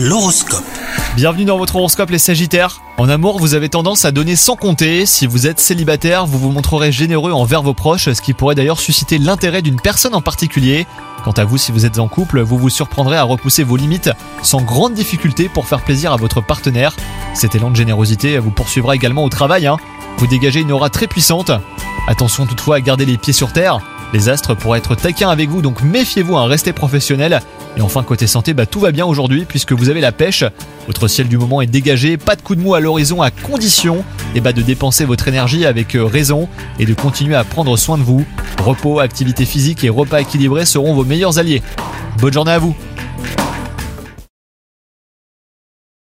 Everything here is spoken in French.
L'horoscope. Bienvenue dans votre horoscope les Sagittaires. En amour, vous avez tendance à donner sans compter. Si vous êtes célibataire, vous vous montrerez généreux envers vos proches, ce qui pourrait d'ailleurs susciter l'intérêt d'une personne en particulier. Quant à vous, si vous êtes en couple, vous vous surprendrez à repousser vos limites sans grande difficulté pour faire plaisir à votre partenaire. Cet élan de générosité vous poursuivra également au travail. hein. Vous dégagez une aura très puissante. Attention toutefois à garder les pieds sur terre. Les astres pourraient être taquins avec vous, donc méfiez-vous à rester professionnel. Et enfin, côté santé, bah, tout va bien aujourd'hui puisque vous avez la pêche. Votre ciel du moment est dégagé, pas de coup de mou à l'horizon à condition et bah, de dépenser votre énergie avec euh, raison et de continuer à prendre soin de vous. Repos, activité physique et repas équilibrés seront vos meilleurs alliés. Bonne journée à vous